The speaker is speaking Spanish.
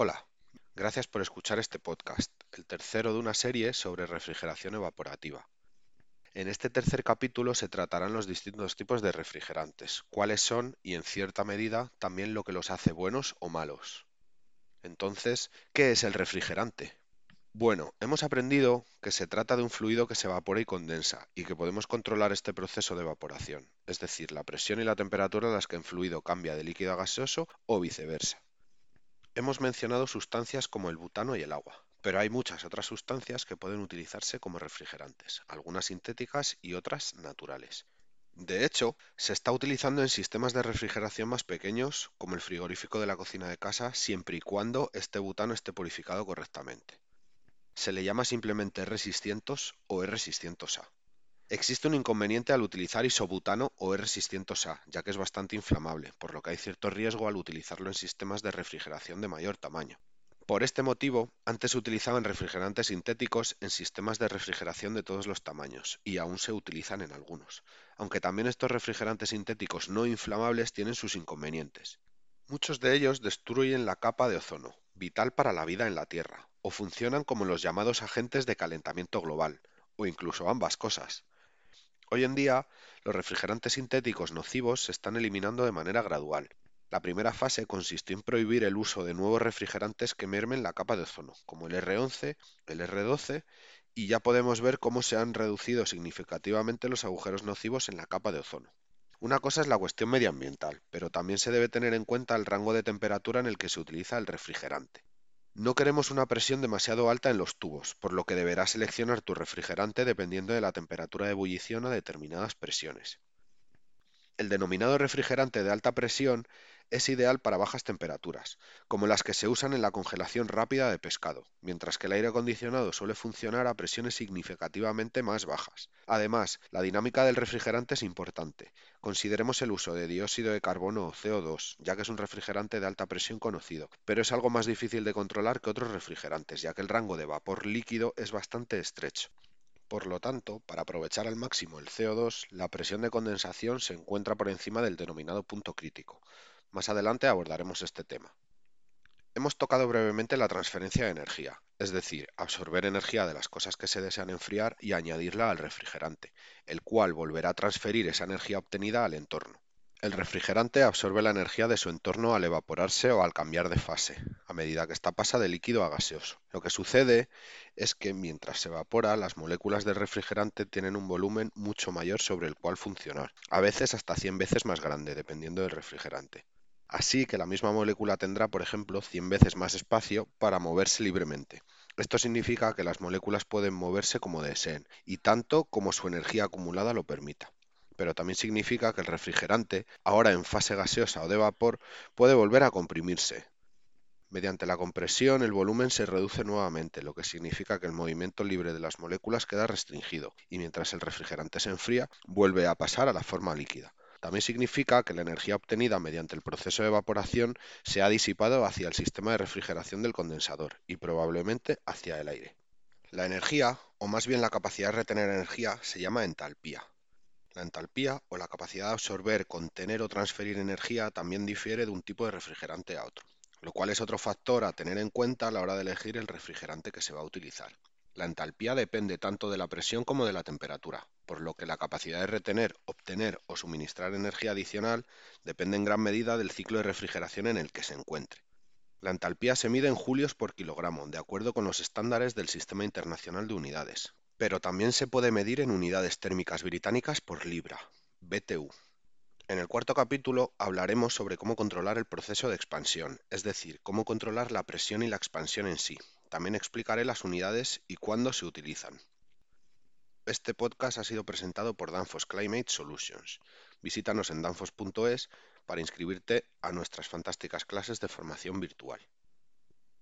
Hola, gracias por escuchar este podcast, el tercero de una serie sobre refrigeración evaporativa. En este tercer capítulo se tratarán los distintos tipos de refrigerantes, cuáles son y en cierta medida también lo que los hace buenos o malos. Entonces, ¿qué es el refrigerante? Bueno, hemos aprendido que se trata de un fluido que se evapora y condensa y que podemos controlar este proceso de evaporación, es decir, la presión y la temperatura a las que el fluido cambia de líquido a gaseoso o viceversa. Hemos mencionado sustancias como el butano y el agua, pero hay muchas otras sustancias que pueden utilizarse como refrigerantes, algunas sintéticas y otras naturales. De hecho, se está utilizando en sistemas de refrigeración más pequeños, como el frigorífico de la cocina de casa, siempre y cuando este butano esté purificado correctamente. Se le llama simplemente R600 o R600A. Existe un inconveniente al utilizar isobutano o R600A, ya que es bastante inflamable, por lo que hay cierto riesgo al utilizarlo en sistemas de refrigeración de mayor tamaño. Por este motivo, antes se utilizaban refrigerantes sintéticos en sistemas de refrigeración de todos los tamaños, y aún se utilizan en algunos, aunque también estos refrigerantes sintéticos no inflamables tienen sus inconvenientes. Muchos de ellos destruyen la capa de ozono, vital para la vida en la Tierra, o funcionan como los llamados agentes de calentamiento global, o incluso ambas cosas. Hoy en día, los refrigerantes sintéticos nocivos se están eliminando de manera gradual. La primera fase consistió en prohibir el uso de nuevos refrigerantes que mermen la capa de ozono, como el R11, el R12, y ya podemos ver cómo se han reducido significativamente los agujeros nocivos en la capa de ozono. Una cosa es la cuestión medioambiental, pero también se debe tener en cuenta el rango de temperatura en el que se utiliza el refrigerante. No queremos una presión demasiado alta en los tubos, por lo que deberás seleccionar tu refrigerante dependiendo de la temperatura de ebullición a determinadas presiones. El denominado refrigerante de alta presión es ideal para bajas temperaturas, como las que se usan en la congelación rápida de pescado, mientras que el aire acondicionado suele funcionar a presiones significativamente más bajas. Además, la dinámica del refrigerante es importante. Consideremos el uso de dióxido de carbono o CO2, ya que es un refrigerante de alta presión conocido, pero es algo más difícil de controlar que otros refrigerantes, ya que el rango de vapor líquido es bastante estrecho. Por lo tanto, para aprovechar al máximo el CO2, la presión de condensación se encuentra por encima del denominado punto crítico. Más adelante abordaremos este tema. Hemos tocado brevemente la transferencia de energía, es decir, absorber energía de las cosas que se desean enfriar y añadirla al refrigerante, el cual volverá a transferir esa energía obtenida al entorno. El refrigerante absorbe la energía de su entorno al evaporarse o al cambiar de fase, a medida que ésta pasa de líquido a gaseoso. Lo que sucede es que mientras se evapora, las moléculas del refrigerante tienen un volumen mucho mayor sobre el cual funcionar, a veces hasta 100 veces más grande, dependiendo del refrigerante. Así que la misma molécula tendrá, por ejemplo, 100 veces más espacio para moverse libremente. Esto significa que las moléculas pueden moverse como deseen, y tanto como su energía acumulada lo permita pero también significa que el refrigerante, ahora en fase gaseosa o de vapor, puede volver a comprimirse. Mediante la compresión el volumen se reduce nuevamente, lo que significa que el movimiento libre de las moléculas queda restringido, y mientras el refrigerante se enfría, vuelve a pasar a la forma líquida. También significa que la energía obtenida mediante el proceso de evaporación se ha disipado hacia el sistema de refrigeración del condensador y probablemente hacia el aire. La energía, o más bien la capacidad de retener energía, se llama entalpía. La entalpía o la capacidad de absorber, contener o transferir energía también difiere de un tipo de refrigerante a otro, lo cual es otro factor a tener en cuenta a la hora de elegir el refrigerante que se va a utilizar. La entalpía depende tanto de la presión como de la temperatura, por lo que la capacidad de retener, obtener o suministrar energía adicional depende en gran medida del ciclo de refrigeración en el que se encuentre. La entalpía se mide en julios por kilogramo, de acuerdo con los estándares del Sistema Internacional de Unidades, pero también se puede medir en unidades térmicas británicas por libra, BTU. En el cuarto capítulo hablaremos sobre cómo controlar el proceso de expansión, es decir, cómo controlar la presión y la expansión en sí. También explicaré las unidades y cuándo se utilizan. Este podcast ha sido presentado por Danfoss Climate Solutions. Visítanos en danfoss.es para inscribirte a nuestras fantásticas clases de formación virtual.